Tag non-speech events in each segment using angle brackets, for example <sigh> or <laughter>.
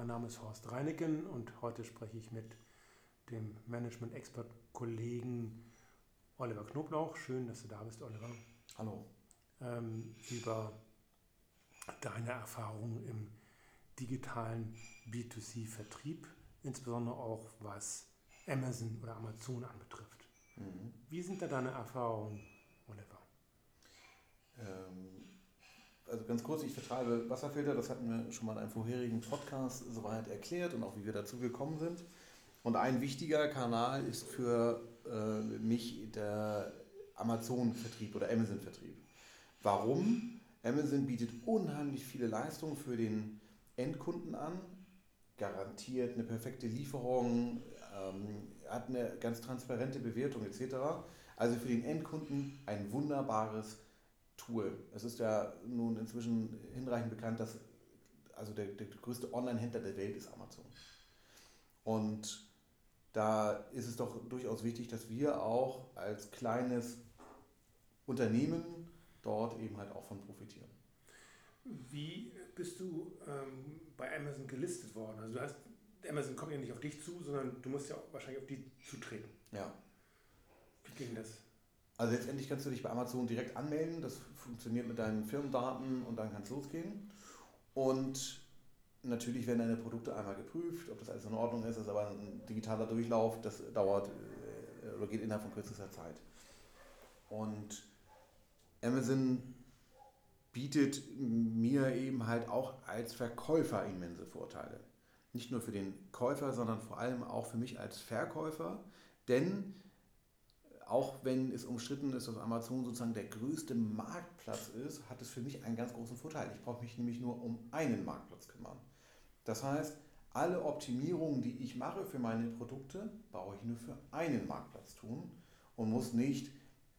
Mein Name ist Horst Reineken und heute spreche ich mit dem Management-Expert-Kollegen Oliver Knoblauch. Schön, dass du da bist, Oliver. Hallo. Ähm, über deine Erfahrungen im digitalen B2C-Vertrieb, insbesondere auch was Amazon oder Amazon anbetrifft. Mhm. Wie sind da deine Erfahrungen, Oliver? Ähm, also ganz kurz, ich vertreibe Wasserfilter, das hatten wir schon mal in einem vorherigen Podcast soweit erklärt und auch wie wir dazu gekommen sind. Und ein wichtiger Kanal ist für äh, mich der Amazon-Vertrieb oder Amazon-Vertrieb. Warum? Amazon bietet unheimlich viele Leistungen für den Endkunden an, garantiert eine perfekte Lieferung, ähm, hat eine ganz transparente Bewertung etc. Also für den Endkunden ein wunderbares Tool. Es ist ja nun inzwischen hinreichend bekannt, dass also der, der größte Online-Händler der Welt ist Amazon. Und da ist es doch durchaus wichtig, dass wir auch als kleines Unternehmen dort eben halt auch von profitieren. Wie bist du ähm, bei Amazon gelistet worden? Also du hast, Amazon kommt ja nicht auf dich zu, sondern du musst ja wahrscheinlich auf die zutreten. Ja. Wie ging das? Also letztendlich kannst du dich bei Amazon direkt anmelden. Das funktioniert mit deinen Firmendaten und dann kann es losgehen. Und natürlich werden deine Produkte einmal geprüft, ob das alles in Ordnung ist. Das ist aber ein digitaler Durchlauf. Das dauert äh, oder geht innerhalb von kürzester Zeit. Und Amazon bietet mir eben halt auch als Verkäufer immense Vorteile. Nicht nur für den Käufer, sondern vor allem auch für mich als Verkäufer. Denn auch wenn es umstritten ist, dass Amazon sozusagen der größte Marktplatz ist, hat es für mich einen ganz großen Vorteil. Ich brauche mich nämlich nur um einen Marktplatz kümmern. Das heißt, alle Optimierungen, die ich mache für meine Produkte, brauche ich nur für einen Marktplatz tun und muss nicht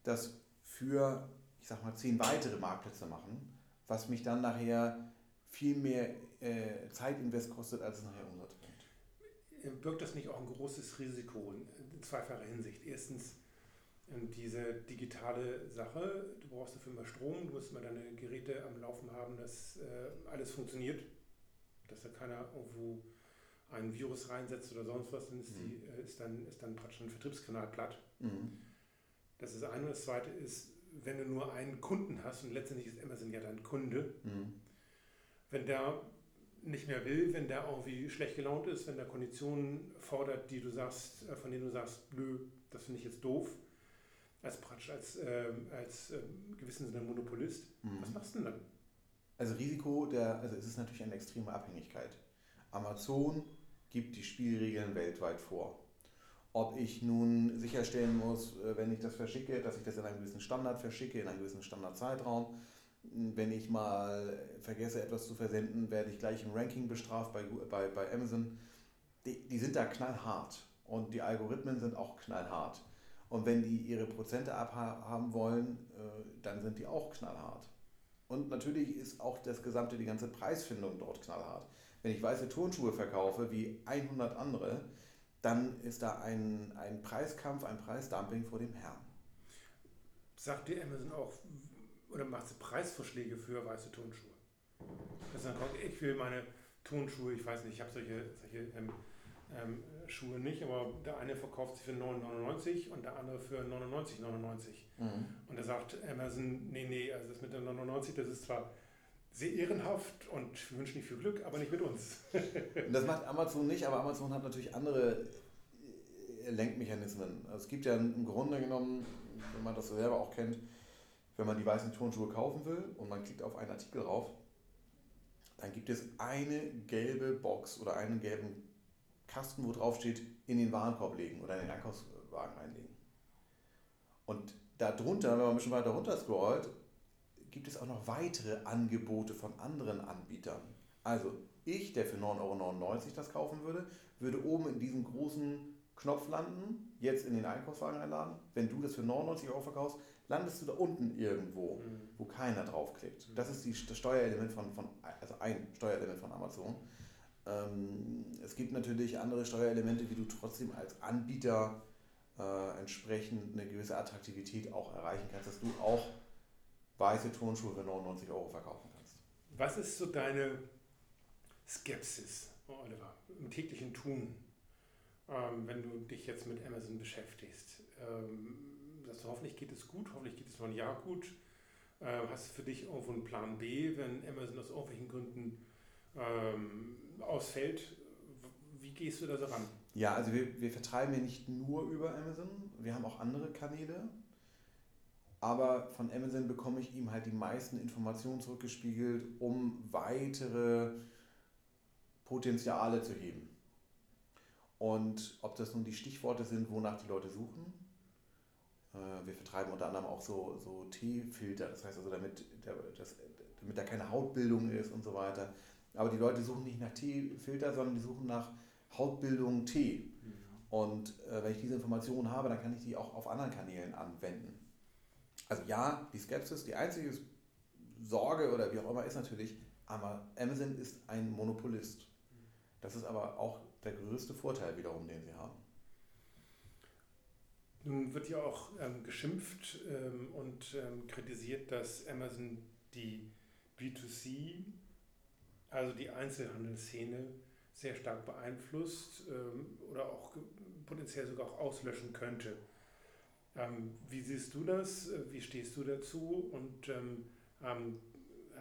das für, ich sag mal, zehn weitere Marktplätze machen, was mich dann nachher viel mehr äh, Zeitinvest kostet, als es nachher Umsatz bringt. Birgt das nicht auch ein großes Risiko in zweifacher Hinsicht? Erstens, diese digitale Sache. Du brauchst dafür immer Strom, du musst immer deine Geräte am Laufen haben, dass äh, alles funktioniert, dass da keiner irgendwo ein Virus reinsetzt oder sonst was, dann ist, mhm. die, äh, ist, dann, ist dann praktisch ein Vertriebskanal platt. Mhm. Das ist das eine. Das zweite ist, wenn du nur einen Kunden hast, und letztendlich ist Amazon ja dein Kunde, mhm. wenn der nicht mehr will, wenn der irgendwie schlecht gelaunt ist, wenn der Konditionen fordert, die du sagst, äh, von denen du sagst, nö, das finde ich jetzt doof, als praktisch als, ähm, als ähm, gewissen Sinne Monopolist. Mhm. Was machst du denn dann? Also Risiko, der, also es ist natürlich eine extreme Abhängigkeit. Amazon gibt die Spielregeln weltweit vor. Ob ich nun sicherstellen muss, äh, wenn ich das verschicke, dass ich das in einem gewissen Standard verschicke, in einem gewissen Standardzeitraum. Wenn ich mal vergesse, etwas zu versenden, werde ich gleich im Ranking bestraft bei, bei, bei Amazon. Die, die sind da knallhart und die Algorithmen sind auch knallhart. Und wenn die ihre Prozente abhaben wollen, äh, dann sind die auch knallhart. Und natürlich ist auch das gesamte, die ganze Preisfindung dort knallhart. Wenn ich weiße Turnschuhe verkaufe wie 100 andere, dann ist da ein, ein Preiskampf, ein Preisdumping vor dem Herrn. Sagt dir Amazon auch, oder macht sie Preisvorschläge für weiße Turnschuhe? Dass dann kommt, ich will meine Turnschuhe, ich weiß nicht, ich habe solche, solche ähm, ähm, Schuhe nicht, aber der eine verkauft sie für 9,99 und der andere für 99,99. Mhm. Und da sagt Amazon, nee, nee, also das mit der 99, das ist zwar sehr ehrenhaft und wünschen nicht viel Glück, aber nicht mit uns. <laughs> das macht Amazon nicht, aber Amazon hat natürlich andere äh, Lenkmechanismen. Also es gibt ja im Grunde genommen, wenn man das selber auch kennt, wenn man die weißen Turnschuhe kaufen will und man klickt auf einen Artikel rauf, dann gibt es eine gelbe Box oder einen gelben Kasten, wo drauf steht, in den Warenkorb legen oder in den Einkaufswagen einlegen. Und darunter, wenn man ein bisschen weiter runter scrollt, gibt es auch noch weitere Angebote von anderen Anbietern. Also ich, der für 9,99 Euro das kaufen würde, würde oben in diesem großen Knopf landen, jetzt in den Einkaufswagen einladen. Wenn du das für 99 Euro verkaufst, landest du da unten irgendwo, mhm. wo keiner draufklickt. Das ist die, das Steuerelement von, von, also ein Steuerelement von Amazon. Ähm, es gibt natürlich andere Steuerelemente, wie du trotzdem als Anbieter äh, entsprechend eine gewisse Attraktivität auch erreichen kannst, dass du auch weiße Turnschuhe für 99 Euro verkaufen kannst. Was ist so deine Skepsis Oliver, im täglichen Tun, ähm, wenn du dich jetzt mit Amazon beschäftigst, ähm, sagst du, hoffentlich geht es gut, hoffentlich geht es noch ein Jahr gut. Äh, hast du für dich irgendwo einen Plan B, wenn Amazon aus irgendwelchen Gründen ähm, ausfällt? Wie gehst du da so ran? Ja, also wir, wir vertreiben ja nicht nur über Amazon, wir haben auch andere Kanäle. Aber von Amazon bekomme ich ihm halt die meisten Informationen zurückgespiegelt, um weitere Potenziale zu heben. Und ob das nun die Stichworte sind, wonach die Leute suchen. Äh, wir vertreiben unter anderem auch so, so T-Filter, das heißt also, damit, damit da keine Hautbildung ist und so weiter. Aber die Leute suchen nicht nach T-Filter, sondern die suchen nach Hautbildung T. Mhm. Und äh, wenn ich diese Informationen habe, dann kann ich die auch auf anderen Kanälen anwenden. Also ja, die Skepsis, die einzige Sorge oder wie auch immer ist natürlich, aber Amazon ist ein Monopolist. Das ist aber auch der größte Vorteil wiederum, den sie haben. Nun wird ja auch ähm, geschimpft ähm, und ähm, kritisiert, dass Amazon die B2C, also die Einzelhandelsszene, sehr stark beeinflusst ähm, oder auch potenziell sogar auch auslöschen könnte. Ähm, wie siehst du das? Wie stehst du dazu? Und ähm,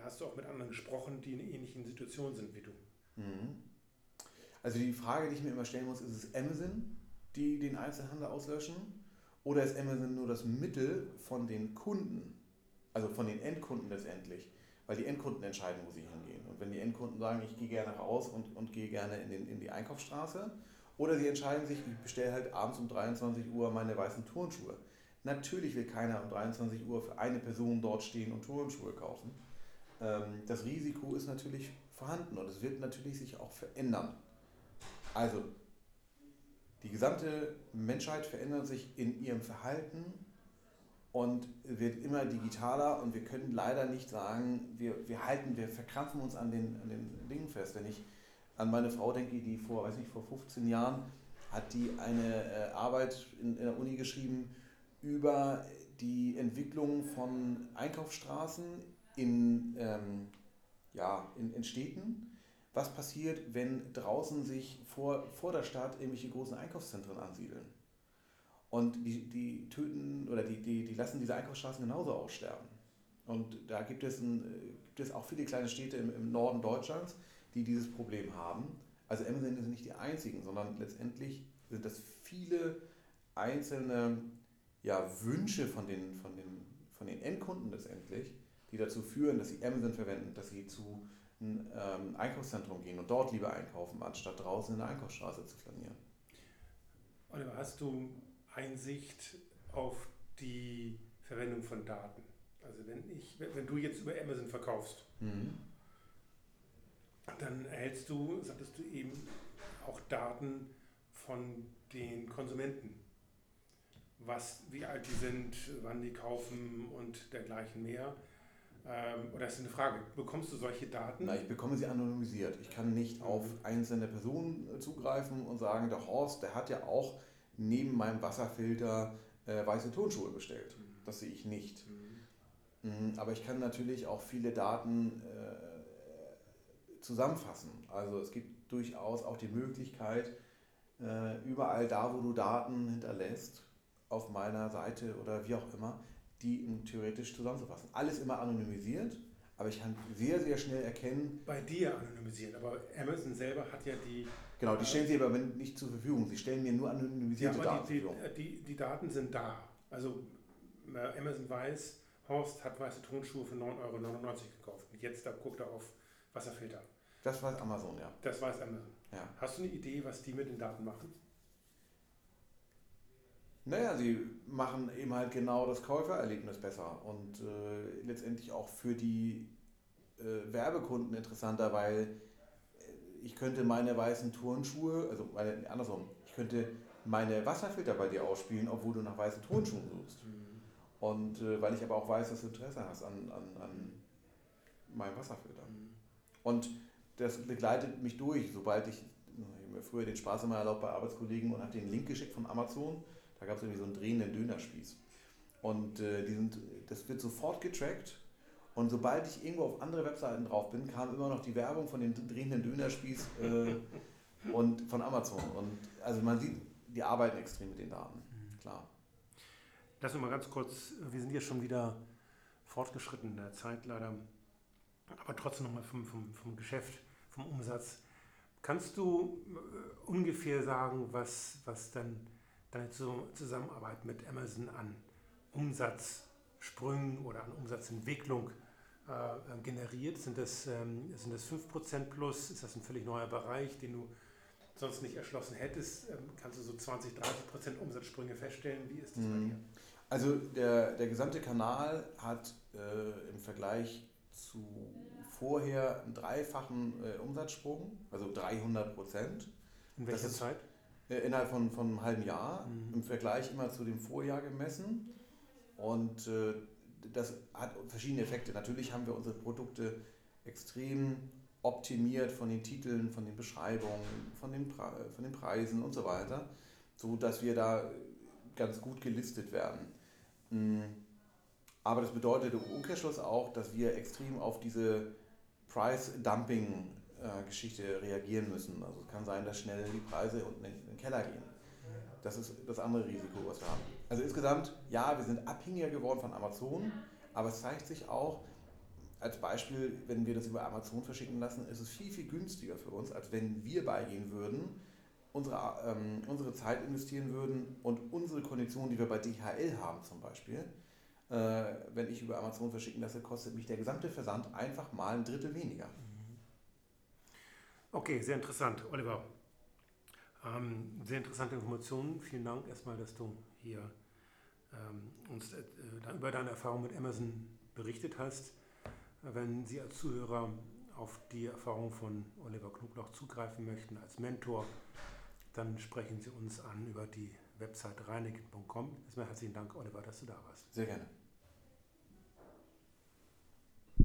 hast du auch mit anderen gesprochen, die in ähnlichen Situationen sind wie du? Mhm. Also die Frage, die ich mir immer stellen muss, ist es Amazon, die den Einzelhandel auslöschen? Oder ist Amazon nur das Mittel von den Kunden, also von den Endkunden letztendlich? Weil die Endkunden entscheiden, wo sie hingehen. Und wenn die Endkunden sagen, ich gehe gerne raus und, und gehe gerne in, den, in die Einkaufsstraße, oder sie entscheiden sich, ich bestelle halt abends um 23 Uhr meine weißen Turnschuhe. Natürlich will keiner um 23 Uhr für eine Person dort stehen und Turnschuhe kaufen. Ähm, das Risiko ist natürlich vorhanden und es wird natürlich sich auch verändern. Also, die gesamte Menschheit verändert sich in ihrem Verhalten und wird immer digitaler und wir können leider nicht sagen, wir, wir halten, wir verkrampfen uns an den, an den Dingen fest. Wenn ich an meine Frau denke, die vor, weiß nicht, vor 15 Jahren hat die eine äh, Arbeit in, in der Uni geschrieben über die Entwicklung von Einkaufsstraßen in, ähm, ja, in, in Städten was passiert, wenn draußen sich vor, vor der Stadt irgendwelche großen Einkaufszentren ansiedeln. Und die, die töten oder die, die, die lassen diese Einkaufsstraßen genauso aussterben. Und da gibt es, ein, gibt es auch viele kleine Städte im, im Norden Deutschlands, die dieses Problem haben. Also Amazon sind nicht die einzigen, sondern letztendlich sind das viele einzelne ja, Wünsche von den, von, den, von den Endkunden letztendlich, die dazu führen, dass sie Amazon verwenden, dass sie zu ein ähm, Einkaufszentrum gehen und dort lieber einkaufen, anstatt draußen in der Einkaufsstraße zu flanieren. Oliver, hast du Einsicht auf die Verwendung von Daten? Also wenn ich, wenn du jetzt über Amazon verkaufst, mhm. dann erhältst du, sagtest du eben, auch Daten von den Konsumenten. Was, wie alt die sind, wann die kaufen und dergleichen mehr. Ähm, oder ist eine Frage, bekommst du solche Daten? Nein, ich bekomme sie anonymisiert. Ich kann nicht mhm. auf einzelne Personen zugreifen und sagen, der Horst, der hat ja auch neben meinem Wasserfilter äh, weiße Tonschuhe bestellt. Mhm. Das sehe ich nicht. Mhm. mhm. Aber ich kann natürlich auch viele Daten äh, zusammenfassen. Also es gibt durchaus auch die Möglichkeit, äh, überall da, wo du Daten hinterlässt, auf meiner Seite oder wie auch immer, die theoretisch zusammenzufassen. Alles immer anonymisiert, aber ich kann sehr, sehr schnell erkennen. Bei dir anonymisiert, aber Amazon selber hat ja die. Genau, die stellen sie aber nicht zur Verfügung. Sie stellen mir nur anonymisierte ja, Daten die, zur Verfügung. Die, die, Daten sind da. Also Amazon weiß, Horst hat weiße Tonschuhe für 9,99 Euro gekauft. Und jetzt da guckt er auf Wasserfilter. Das weiß Amazon, ja. Das weiß Amazon. Ja. Hast du eine Idee, was die mit den Daten machen? Naja, sie machen eben halt genau das Käufererlebnis besser und äh, letztendlich auch für die äh, Werbekunden interessanter, weil ich könnte meine weißen Turnschuhe, also meine, andersrum, ich könnte meine Wasserfilter bei dir ausspielen, obwohl du nach weißen Turnschuhen suchst. Mhm. Und äh, weil ich aber auch weiß, dass du Interesse hast an, an, an meinem Wasserfilter. Mhm. Und das begleitet mich durch, sobald ich, ich habe mir früher den Spaß immer erlaubt bei Arbeitskollegen und habe den Link geschickt von Amazon da gab es irgendwie so einen drehenden Dönerspieß. Und äh, die sind, das wird sofort getrackt Und sobald ich irgendwo auf andere Webseiten drauf bin, kam immer noch die Werbung von dem drehenden Dönerspieß äh, und von Amazon. Und also man sieht, die arbeiten extrem mit den Daten, mhm. klar. Lass uns mal ganz kurz, wir sind jetzt schon wieder fortgeschritten in der Zeit leider, aber trotzdem nochmal vom, vom, vom Geschäft, vom Umsatz. Kannst du äh, ungefähr sagen, was, was dann deine Zusammenarbeit mit Amazon an Umsatzsprüngen oder an Umsatzentwicklung äh, generiert? Sind das, ähm, sind das 5% plus? Ist das ein völlig neuer Bereich, den du sonst nicht erschlossen hättest? Ähm, kannst du so 20, 30% Umsatzsprünge feststellen? Wie ist das mhm. bei dir? Also der, der gesamte Kanal hat äh, im Vergleich zu vorher einen dreifachen äh, Umsatzsprung, also 300 Prozent. In welcher ist, Zeit? Äh, innerhalb von, von einem halben Jahr, mhm. im Vergleich immer zu dem Vorjahr gemessen. Und äh, das hat verschiedene Effekte. Natürlich haben wir unsere Produkte extrem optimiert von den Titeln, von den Beschreibungen, von den, von den Preisen und so weiter, so dass wir da ganz gut gelistet werden. Mm. Aber das bedeutet im Umkehrschluss auch, dass wir extrem auf diese Price-Dumping-Geschichte reagieren müssen. Also es kann sein, dass schnell die Preise unten in den Keller gehen. Das ist das andere Risiko, was wir haben. Also insgesamt, ja, wir sind abhängiger geworden von Amazon, aber es zeigt sich auch, als Beispiel, wenn wir das über Amazon verschicken lassen, ist es viel, viel günstiger für uns, als wenn wir beigehen würden unsere, ähm, unsere Zeit investieren würden und unsere Konditionen, die wir bei DHL haben zum Beispiel, äh, wenn ich über Amazon verschicken lasse, kostet mich der gesamte Versand einfach mal ein Drittel weniger. Okay, sehr interessant, Oliver. Ähm, sehr interessante Informationen. Vielen Dank erstmal, dass du hier ähm, uns äh, über deine Erfahrung mit Amazon berichtet hast. Wenn Sie als Zuhörer auf die Erfahrung von Oliver Knobloch zugreifen möchten als Mentor, dann sprechen Sie uns an über die Website reinigen.com. Erstmal herzlichen Dank, Oliver, dass du da warst. Sehr gerne.